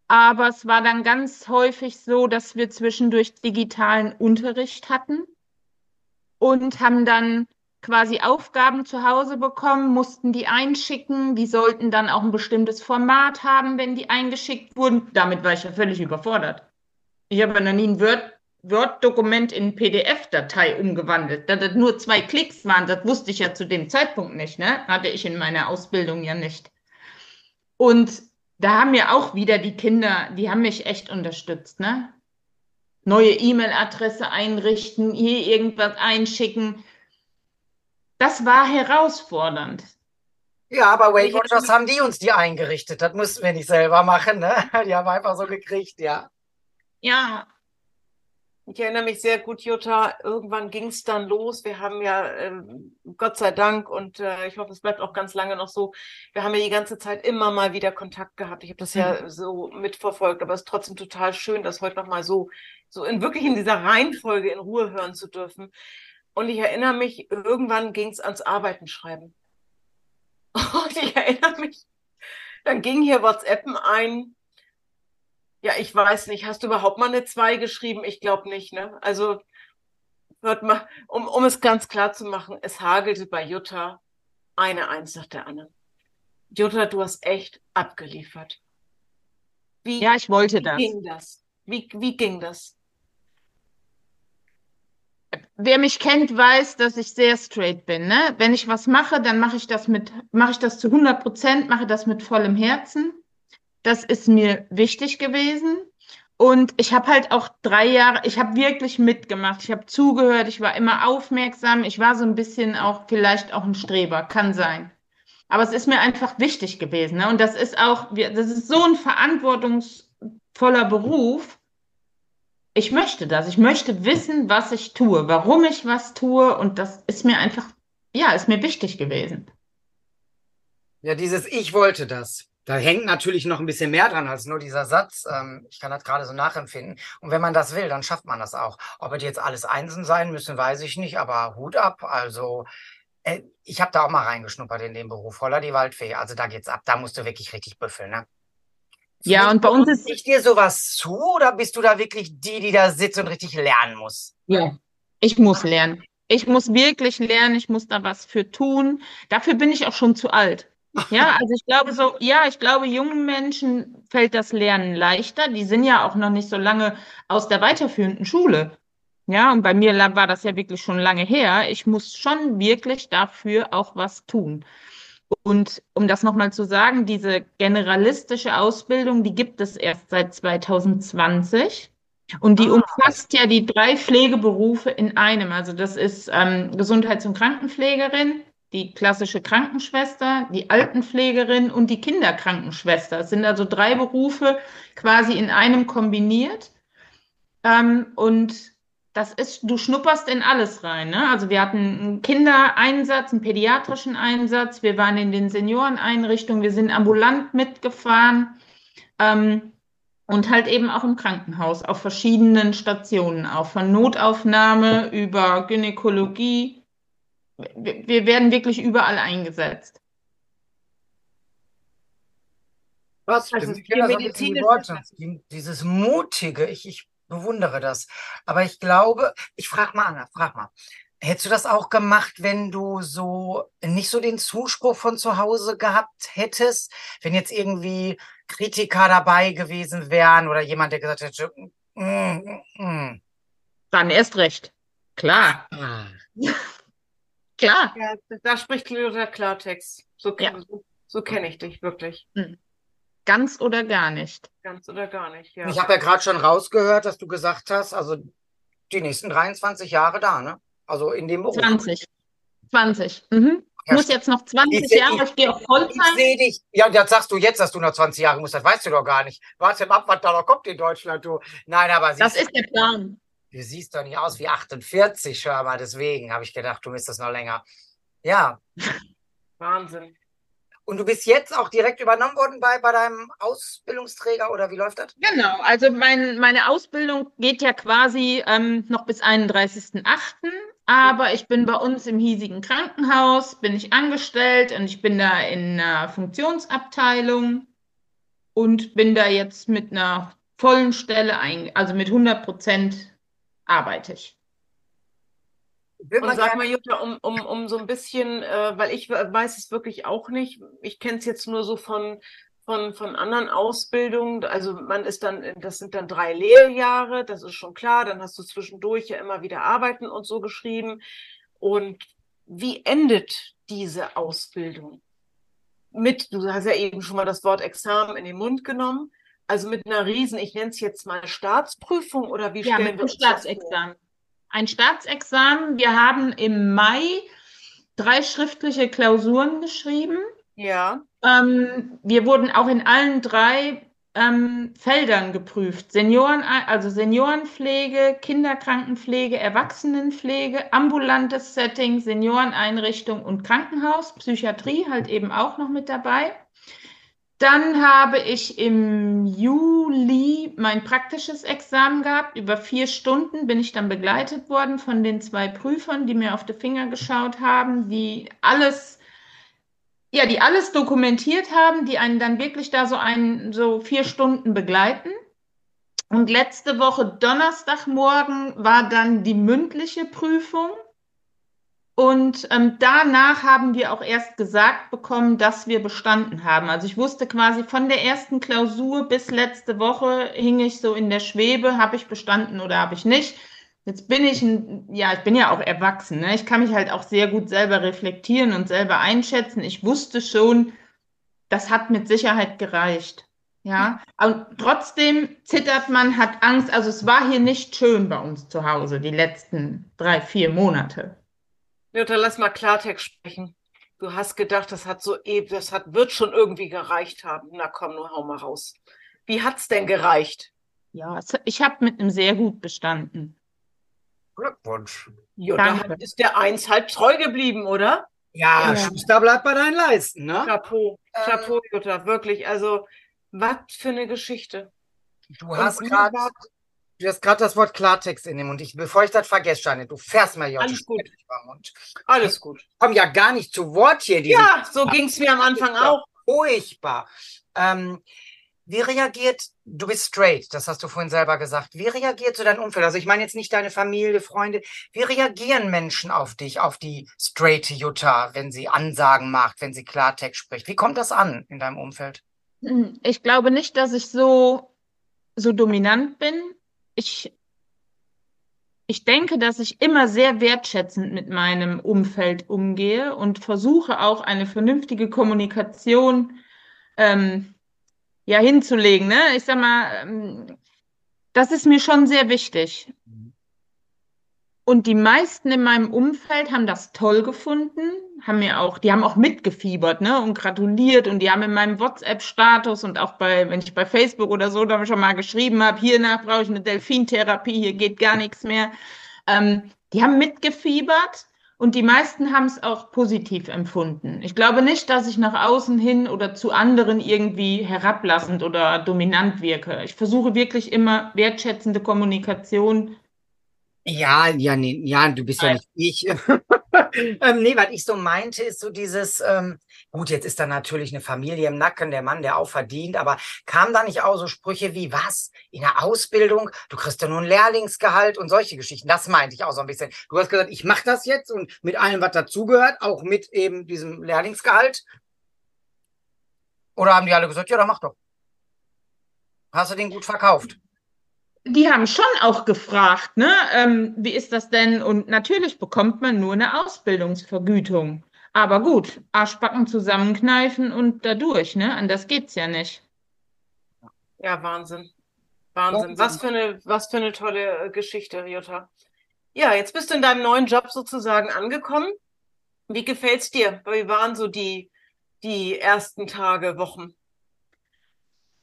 aber es war dann ganz häufig so, dass wir zwischendurch digitalen Unterricht hatten und haben dann quasi Aufgaben zu Hause bekommen, mussten die einschicken. Die sollten dann auch ein bestimmtes Format haben, wenn die eingeschickt wurden. Damit war ich ja völlig überfordert. Ich habe noch nie ein Word, Word-Dokument in PDF-Datei umgewandelt. Da das nur zwei Klicks waren, das wusste ich ja zu dem Zeitpunkt nicht. Ne? Hatte ich in meiner Ausbildung ja nicht. Und da haben ja auch wieder die Kinder, die haben mich echt unterstützt. Ne? Neue E-Mail-Adresse einrichten, hier irgendwas einschicken das war herausfordernd. Ja, aber Weight Watchers haben die uns die eingerichtet. Das mussten wir nicht selber machen. Ne? Die haben einfach so gekriegt, ja. Ja. Ich erinnere mich sehr gut, Jutta. Irgendwann ging es dann los. Wir haben ja, äh, Gott sei Dank, und äh, ich hoffe, es bleibt auch ganz lange noch so, wir haben ja die ganze Zeit immer mal wieder Kontakt gehabt. Ich habe das ja mhm. so mitverfolgt, aber es ist trotzdem total schön, das heute nochmal so, so in wirklich in dieser Reihenfolge in Ruhe hören zu dürfen. Und ich erinnere mich, irgendwann ging es ans Arbeiten schreiben. Und ich erinnere mich, dann ging hier WhatsAppen ein. Ja, ich weiß nicht, hast du überhaupt mal eine 2 geschrieben? Ich glaube nicht, ne? Also, hört mal, um, um es ganz klar zu machen, es hagelte bei Jutta eine Eins nach der anderen. Jutta, du hast echt abgeliefert. Wie, ja, ich wollte wie das. Ging das? Wie, wie ging das? wer mich kennt, weiß, dass ich sehr straight bin. Ne? Wenn ich was mache, dann mache ich das mit, mache ich das zu 100 Prozent, mache das mit vollem Herzen. Das ist mir wichtig gewesen. Und ich habe halt auch drei Jahre, ich habe wirklich mitgemacht, ich habe zugehört, ich war immer aufmerksam, ich war so ein bisschen auch vielleicht auch ein Streber, kann sein. Aber es ist mir einfach wichtig gewesen. Ne? Und das ist auch, das ist so ein verantwortungsvoller Beruf. Ich möchte das. Ich möchte wissen, was ich tue, warum ich was tue. Und das ist mir einfach, ja, ist mir wichtig gewesen. Ja, dieses Ich wollte das. Da hängt natürlich noch ein bisschen mehr dran als nur dieser Satz. Ähm, ich kann das gerade so nachempfinden. Und wenn man das will, dann schafft man das auch. Ob es jetzt alles Einsen sein müssen, weiß ich nicht, aber Hut ab. Also, äh, ich habe da auch mal reingeschnuppert in den Beruf. Holla die Waldfee. Also, da geht's ab. Da musst du wirklich richtig büffeln, ne? Ja, und bei uns ist. Ich dir sowas zu oder bist du da wirklich die, die da sitzt und richtig lernen muss? Ja, ich muss lernen. Ich muss wirklich lernen. Ich muss da was für tun. Dafür bin ich auch schon zu alt. Ja, also ich glaube so, ja, ich glaube, jungen Menschen fällt das Lernen leichter. Die sind ja auch noch nicht so lange aus der weiterführenden Schule. Ja, und bei mir war das ja wirklich schon lange her. Ich muss schon wirklich dafür auch was tun. Und um das nochmal zu sagen, diese generalistische Ausbildung, die gibt es erst seit 2020. Und die ah. umfasst ja die drei Pflegeberufe in einem. Also das ist ähm, Gesundheits- und Krankenpflegerin, die klassische Krankenschwester, die Altenpflegerin und die Kinderkrankenschwester. Es sind also drei Berufe quasi in einem kombiniert. Ähm, und das ist, du schnupperst in alles rein. Ne? Also wir hatten einen Kindereinsatz, einen pädiatrischen Einsatz, wir waren in den Senioreneinrichtungen, wir sind ambulant mitgefahren ähm, und halt eben auch im Krankenhaus auf verschiedenen Stationen, auch von Notaufnahme über Gynäkologie, wir, werden wirklich überall eingesetzt. Was? Also ich kenne das die Worte. Dieses Mutige, ich, ich bewundere das. Aber ich glaube, ich frage mal Anna, frag mal. Hättest du das auch gemacht, wenn du so nicht so den Zuspruch von zu Hause gehabt hättest? Wenn jetzt irgendwie Kritiker dabei gewesen wären oder jemand, der gesagt hätte, mm, mm, mm. dann erst recht. Klar. Ah. Klar. Ja, da spricht der Klartext. So, ja. so, so kenne ich dich wirklich. Hm. Ganz oder gar nicht. Ganz oder gar nicht, ja. Ich habe ja gerade schon rausgehört, dass du gesagt hast, also die nächsten 23 Jahre da, ne? Also in dem Beruf. 20. 20. Mhm. Ich muss jetzt noch 20 ich, Jahre, ich, gehe auf Vollzeit. Ich sehe dich. Ja, das sagst du jetzt, dass du noch 20 Jahre musst. Das weißt du doch gar nicht. Warte mal ab, was da noch kommt in Deutschland, du. Nein, aber Das ist der Plan. Du siehst doch nicht aus wie 48, schau mal. Deswegen habe ich gedacht, du müsstest noch länger. Ja. Wahnsinn. Und du bist jetzt auch direkt übernommen worden bei, bei deinem Ausbildungsträger oder wie läuft das? Genau, also mein, meine Ausbildung geht ja quasi ähm, noch bis 31.08. Aber ich bin bei uns im hiesigen Krankenhaus, bin ich angestellt und ich bin da in einer Funktionsabteilung und bin da jetzt mit einer vollen Stelle, ein, also mit 100 Prozent arbeite ich. Und sag mal, Jutta, um, um, um so ein bisschen, äh, weil ich weiß es wirklich auch nicht, ich kenne es jetzt nur so von, von, von anderen Ausbildungen. Also man ist dann, das sind dann drei Lehrjahre, das ist schon klar, dann hast du zwischendurch ja immer wieder Arbeiten und so geschrieben. Und wie endet diese Ausbildung? Mit, du hast ja eben schon mal das Wort Examen in den Mund genommen. Also mit einer riesen, ich nenne es jetzt mal Staatsprüfung oder wie ja, stellen wir uns Staatsexamen. Ein Staatsexamen. Wir haben im Mai drei schriftliche Klausuren geschrieben. Ja. Ähm, wir wurden auch in allen drei ähm, Feldern geprüft. Senioren, also Seniorenpflege, Kinderkrankenpflege, Erwachsenenpflege, ambulantes Setting, Senioreneinrichtung und Krankenhaus, Psychiatrie halt eben auch noch mit dabei. Dann habe ich im Juli mein praktisches Examen gehabt. Über vier Stunden bin ich dann begleitet worden von den zwei Prüfern, die mir auf die Finger geschaut haben, die alles, ja, die alles dokumentiert haben, die einen dann wirklich da so ein, so vier Stunden begleiten. Und letzte Woche Donnerstagmorgen war dann die mündliche Prüfung. Und ähm, danach haben wir auch erst gesagt bekommen, dass wir bestanden haben. Also ich wusste quasi von der ersten Klausur bis letzte Woche hing ich so in der Schwebe, habe ich bestanden oder habe ich nicht. Jetzt bin ich ein, ja, ich bin ja auch erwachsen. Ne? Ich kann mich halt auch sehr gut selber reflektieren und selber einschätzen. Ich wusste schon, das hat mit Sicherheit gereicht. Ja, und trotzdem zittert man, hat Angst. Also es war hier nicht schön bei uns zu Hause die letzten drei, vier Monate. Jutta, lass mal Klartext sprechen. Du hast gedacht, das hat so ewig, das hat, wird schon irgendwie gereicht haben. Na komm, nur hau mal raus. Wie hat's denn gereicht? Ja, ich habe mit einem sehr gut bestanden. Glückwunsch. Jutta ist der eins halb treu geblieben, oder? Ja, ja. Schuster bleibt bei deinen Leisten, ne? Chapeau, Chapeau, ähm, Jutta, wirklich. Also was für eine Geschichte. Du hast gerade Du hast gerade das Wort Klartext in dem Mund. Ich, bevor ich das vergesse, Janet, du fährst mal hier Alles gut. Alles gut. Ich komme ja gar nicht zu Wort hier. Ja, so ging es mir am Anfang auch. Furchtbar. Ähm, wie reagiert, du bist straight, das hast du vorhin selber gesagt. Wie reagiert so dein Umfeld? Also ich meine jetzt nicht deine Familie, Freunde. Wie reagieren Menschen auf dich, auf die straight Jutta, wenn sie Ansagen macht, wenn sie Klartext spricht? Wie kommt das an in deinem Umfeld? Ich glaube nicht, dass ich so, so dominant bin. Ich, ich denke, dass ich immer sehr wertschätzend mit meinem Umfeld umgehe und versuche auch eine vernünftige Kommunikation ähm, ja, hinzulegen. Ne? Ich sag mal, ähm, das ist mir schon sehr wichtig. Und die meisten in meinem Umfeld haben das toll gefunden, haben mir auch, die haben auch mitgefiebert, ne, und gratuliert und die haben in meinem WhatsApp-Status und auch bei, wenn ich bei Facebook oder so da schon mal geschrieben habe, hiernach brauche ich eine Delfintherapie, hier geht gar nichts mehr. Ähm, die haben mitgefiebert und die meisten haben es auch positiv empfunden. Ich glaube nicht, dass ich nach außen hin oder zu anderen irgendwie herablassend oder dominant wirke. Ich versuche wirklich immer wertschätzende Kommunikation ja, ja, nee, ja, du bist ja nicht ich. ähm, nee, was ich so meinte, ist so dieses, ähm, gut, jetzt ist da natürlich eine Familie im Nacken, der Mann, der auch verdient, aber kam da nicht auch so Sprüche wie, was, in der Ausbildung, du kriegst ja nur ein Lehrlingsgehalt und solche Geschichten. Das meinte ich auch so ein bisschen. Du hast gesagt, ich mache das jetzt und mit allem, was dazugehört, auch mit eben diesem Lehrlingsgehalt. Oder haben die alle gesagt, ja, dann mach doch. Hast du den gut verkauft? Die haben schon auch gefragt, ne, ähm, wie ist das denn? Und natürlich bekommt man nur eine Ausbildungsvergütung. Aber gut, Arschbacken zusammenkneifen und dadurch, ne? Anders geht's ja nicht. Ja, Wahnsinn. Wahnsinn. Was für eine, was für eine tolle äh, Geschichte, Jutta. Ja, jetzt bist du in deinem neuen Job sozusagen angekommen. Wie gefällt's dir? Wie waren so die, die ersten Tage, Wochen?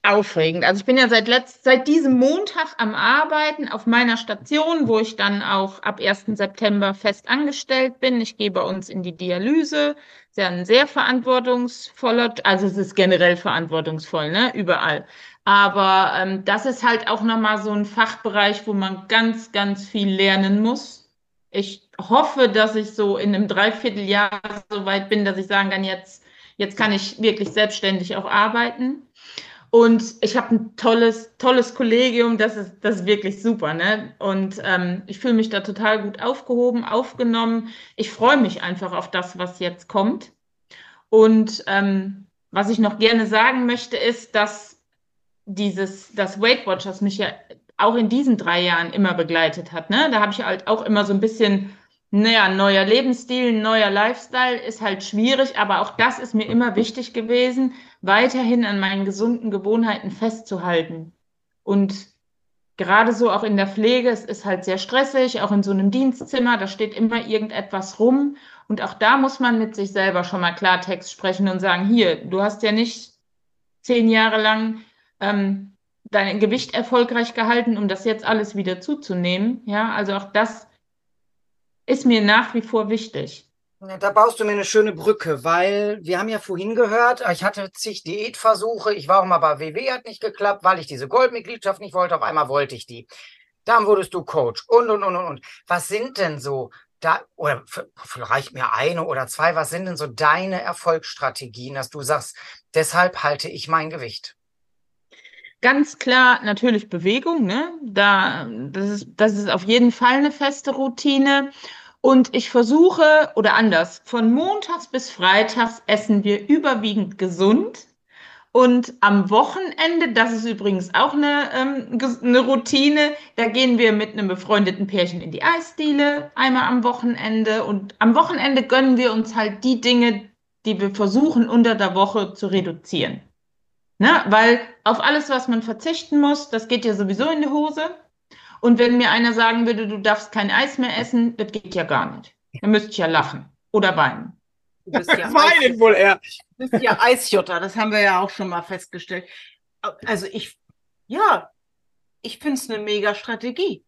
Aufregend. Also ich bin ja seit letzt, seit diesem Montag am Arbeiten auf meiner Station, wo ich dann auch ab 1. September fest angestellt bin. Ich gehe bei uns in die Dialyse. Ist ja ein sehr verantwortungsvoller, also es ist generell verantwortungsvoll, ne, überall. Aber ähm, das ist halt auch nochmal so ein Fachbereich, wo man ganz, ganz viel lernen muss. Ich hoffe, dass ich so in einem Dreivierteljahr so weit bin, dass ich sagen kann, jetzt, jetzt kann ich wirklich selbstständig auch arbeiten. Und ich habe ein tolles, tolles Kollegium, das ist, das ist wirklich super, ne? Und ähm, ich fühle mich da total gut aufgehoben, aufgenommen. Ich freue mich einfach auf das, was jetzt kommt. Und ähm, was ich noch gerne sagen möchte, ist, dass dieses, das Weight Watchers mich ja auch in diesen drei Jahren immer begleitet hat. Ne? Da habe ich halt auch immer so ein bisschen naja, neuer Lebensstil, neuer Lifestyle ist halt schwierig, aber auch das ist mir immer wichtig gewesen, weiterhin an meinen gesunden Gewohnheiten festzuhalten. Und gerade so auch in der Pflege, es ist halt sehr stressig, auch in so einem Dienstzimmer, da steht immer irgendetwas rum. Und auch da muss man mit sich selber schon mal Klartext sprechen und sagen, hier, du hast ja nicht zehn Jahre lang ähm, dein Gewicht erfolgreich gehalten, um das jetzt alles wieder zuzunehmen. Ja, also auch das ist mir nach wie vor wichtig. Da baust du mir eine schöne Brücke, weil wir haben ja vorhin gehört, ich hatte zig Diätversuche, ich war auch mal bei WW, hat nicht geklappt, weil ich diese Goldmitgliedschaft nicht wollte, auf einmal wollte ich die. Dann wurdest du Coach und, und, und, und, und. Was sind denn so da, oder vielleicht mir eine oder zwei, was sind denn so deine Erfolgsstrategien, dass du sagst, deshalb halte ich mein Gewicht? Ganz klar natürlich Bewegung, ne? Da, das ist, das ist auf jeden Fall eine feste Routine. Und ich versuche, oder anders, von montags bis freitags essen wir überwiegend gesund. Und am Wochenende, das ist übrigens auch eine, ähm, eine Routine, da gehen wir mit einem befreundeten Pärchen in die Eisdiele einmal am Wochenende. Und am Wochenende gönnen wir uns halt die Dinge, die wir versuchen unter der Woche zu reduzieren. Ne? Weil auf alles, was man verzichten muss, das geht ja sowieso in die Hose. Und wenn mir einer sagen würde, du darfst kein Eis mehr essen, das geht ja gar nicht. Dann müsste ich ja lachen oder weinen. Du bist ja Weinen wohl eher. Du bist ja Eisjotter, das haben wir ja auch schon mal festgestellt. Also ich, ja, ich finde es eine mega Strategie.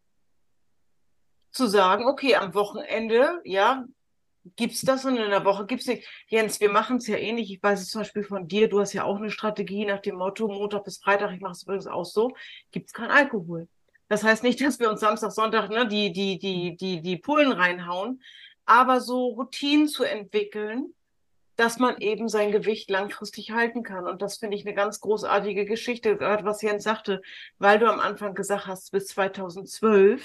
Zu sagen, okay, am Wochenende, ja, gibt's das und in der Woche gibt's nicht. Jens, wir machen es ja ähnlich. Ich weiß es zum Beispiel von dir, du hast ja auch eine Strategie nach dem Motto, Montag bis Freitag, ich mache es übrigens auch so, gibt's kein Alkohol. Das heißt nicht, dass wir uns Samstag, Sonntag ne, die, die, die, die, die Pullen reinhauen, aber so Routinen zu entwickeln, dass man eben sein Gewicht langfristig halten kann. Und das finde ich eine ganz großartige Geschichte, gerade was Jens sagte, weil du am Anfang gesagt hast, bis 2012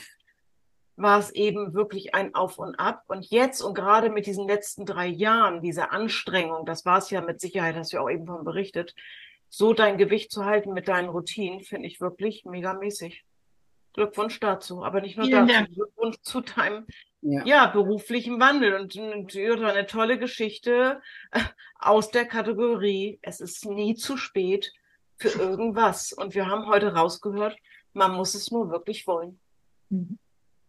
war es eben wirklich ein Auf und Ab. Und jetzt und gerade mit diesen letzten drei Jahren, diese Anstrengung, das war es ja mit Sicherheit, hast du ja auch eben von berichtet, so dein Gewicht zu halten mit deinen Routinen, finde ich wirklich megamäßig. Glückwunsch dazu, aber nicht nur Vielen dazu, Dank. Glückwunsch zu deinem ja. ja. beruflichen Wandel und, und eine tolle Geschichte äh, aus der Kategorie, es ist nie zu spät für irgendwas. Und wir haben heute rausgehört, man muss es nur wirklich wollen. Mhm.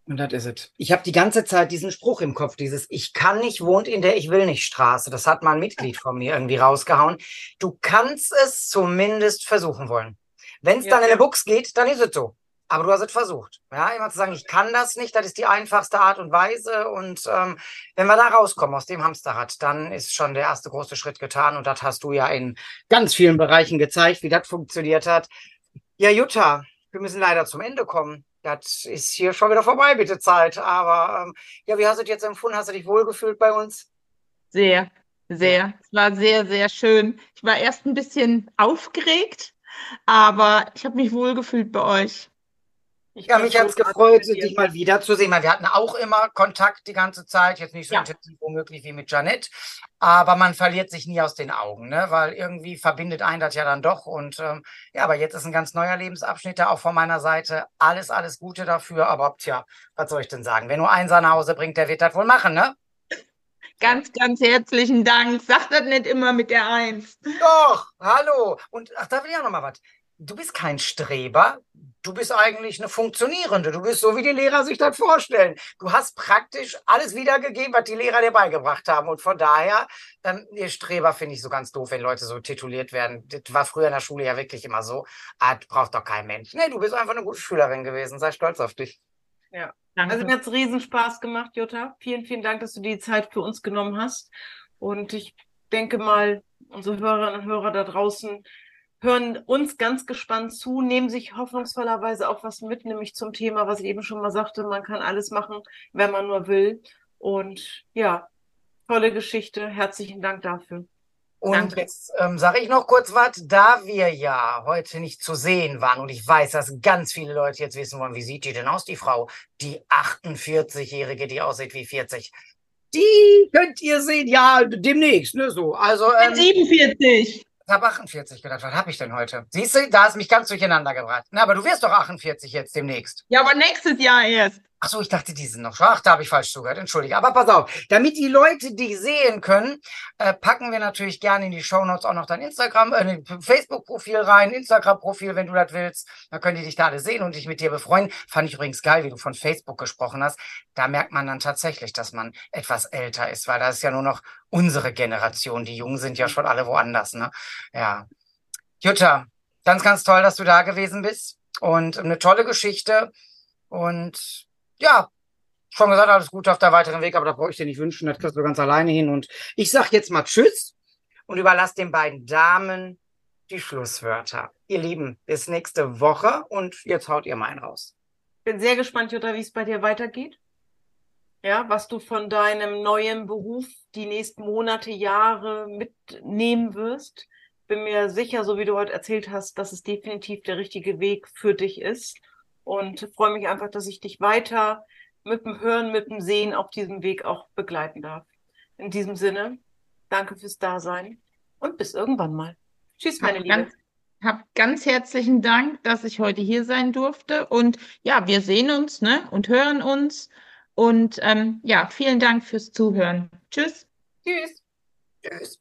Und das ist es. Ich habe die ganze Zeit diesen Spruch im Kopf, dieses Ich kann nicht, wohnt in der Ich will nicht Straße. Das hat mal ein Mitglied von mir irgendwie rausgehauen. Du kannst es zumindest versuchen wollen. Wenn es ja. dann in der Buchs geht, dann ist es so. Aber du hast es versucht. Ja, immer zu sagen, ich kann das nicht, das ist die einfachste Art und Weise. Und ähm, wenn wir da rauskommen aus dem Hamsterrad, dann ist schon der erste große Schritt getan. Und das hast du ja in ganz vielen Bereichen gezeigt, wie das funktioniert hat. Ja, Jutta, wir müssen leider zum Ende kommen. Das ist hier schon wieder vorbei, bitte Zeit. Aber ähm, ja, wie hast du es jetzt empfunden? Hast du dich wohlgefühlt bei uns? Sehr, sehr. Es war sehr, sehr schön. Ich war erst ein bisschen aufgeregt, aber ich habe mich wohlgefühlt bei euch. Ich ja, mich hat es gefreut, dich mal wiederzusehen. Wir hatten auch immer Kontakt die ganze Zeit, jetzt nicht so ja. intensiv womöglich wie mit Janette, aber man verliert sich nie aus den Augen, ne? weil irgendwie verbindet einen das ja dann doch. Und ähm, ja, aber jetzt ist ein ganz neuer Lebensabschnitt da auch von meiner Seite. Alles, alles Gute dafür, aber tja, was soll ich denn sagen? Wenn nur eins nach Hause bringt, der wird das wohl machen, ne? Ganz, ganz herzlichen Dank. Sag das nicht immer mit der Eins. Doch, hallo. Und ach, da will ich auch noch mal was du bist kein Streber, du bist eigentlich eine Funktionierende. Du bist so, wie die Lehrer sich das vorstellen. Du hast praktisch alles wiedergegeben, was die Lehrer dir beigebracht haben. Und von daher, ähm, ihr Streber finde ich so ganz doof, wenn Leute so tituliert werden. Das war früher in der Schule ja wirklich immer so. Ah, braucht doch kein Mensch. Nee, du bist einfach eine gute Schülerin gewesen. Sei stolz auf dich. Ja. Danke. Also mir hat es riesen Spaß gemacht, Jutta. Vielen, vielen Dank, dass du die Zeit für uns genommen hast. Und ich denke mal, unsere Hörerinnen und Hörer da draußen hören uns ganz gespannt zu, nehmen sich hoffnungsvollerweise auch was mit, nämlich zum Thema, was ich eben schon mal sagte, man kann alles machen, wenn man nur will. Und ja, tolle Geschichte. Herzlichen Dank dafür. Und Danke. jetzt ähm, sage ich noch kurz was, da wir ja heute nicht zu sehen waren und ich weiß, dass ganz viele Leute jetzt wissen wollen, wie sieht die denn aus, die Frau, die 48-Jährige, die aussieht wie 40. Die könnt ihr sehen, ja, demnächst, ne, so. Also, ähm, 47. Ich habe 48 gedacht, was habe ich denn heute? Siehst du, da hast mich ganz durcheinander gebracht. Na, aber du wirst doch 48 jetzt demnächst. Ja, aber nächstes Jahr erst. Ach so, ich dachte, die sind noch schwach. Da habe ich falsch zugehört. Entschuldige. Aber pass auf, damit die Leute dich sehen können, äh, packen wir natürlich gerne in die Show Notes auch noch dein Instagram, äh, Facebook-Profil rein, Instagram-Profil, wenn du das willst. Dann können die dich da alle sehen und dich mit dir befreuen. Fand ich übrigens geil, wie du von Facebook gesprochen hast. Da merkt man dann tatsächlich, dass man etwas älter ist, weil das ist ja nur noch unsere Generation. Die Jungen sind ja schon alle woanders, ne? Ja. Jutta, ganz, ganz toll, dass du da gewesen bist und eine tolle Geschichte. Und ja, schon gesagt, alles Gute auf der weiteren Weg, aber da brauche ich dir nicht wünschen, das kriegst du ganz alleine hin. Und ich sag jetzt mal Tschüss und überlasse den beiden Damen die Schlusswörter. Ihr Lieben, bis nächste Woche und jetzt haut ihr meinen raus. Bin sehr gespannt, Jutta, wie es bei dir weitergeht. Ja, was du von deinem neuen Beruf die nächsten Monate, Jahre mitnehmen wirst. Bin mir sicher, so wie du heute erzählt hast, dass es definitiv der richtige Weg für dich ist und freue mich einfach, dass ich dich weiter mit dem Hören, mit dem Sehen auf diesem Weg auch begleiten darf. In diesem Sinne, danke fürs Dasein und bis irgendwann mal. Tschüss, meine Liebe. Ganz, hab ganz herzlichen Dank, dass ich heute hier sein durfte. Und ja, wir sehen uns ne, und hören uns. Und ähm, ja, vielen Dank fürs Zuhören. Tschüss. Tschüss. Tschüss.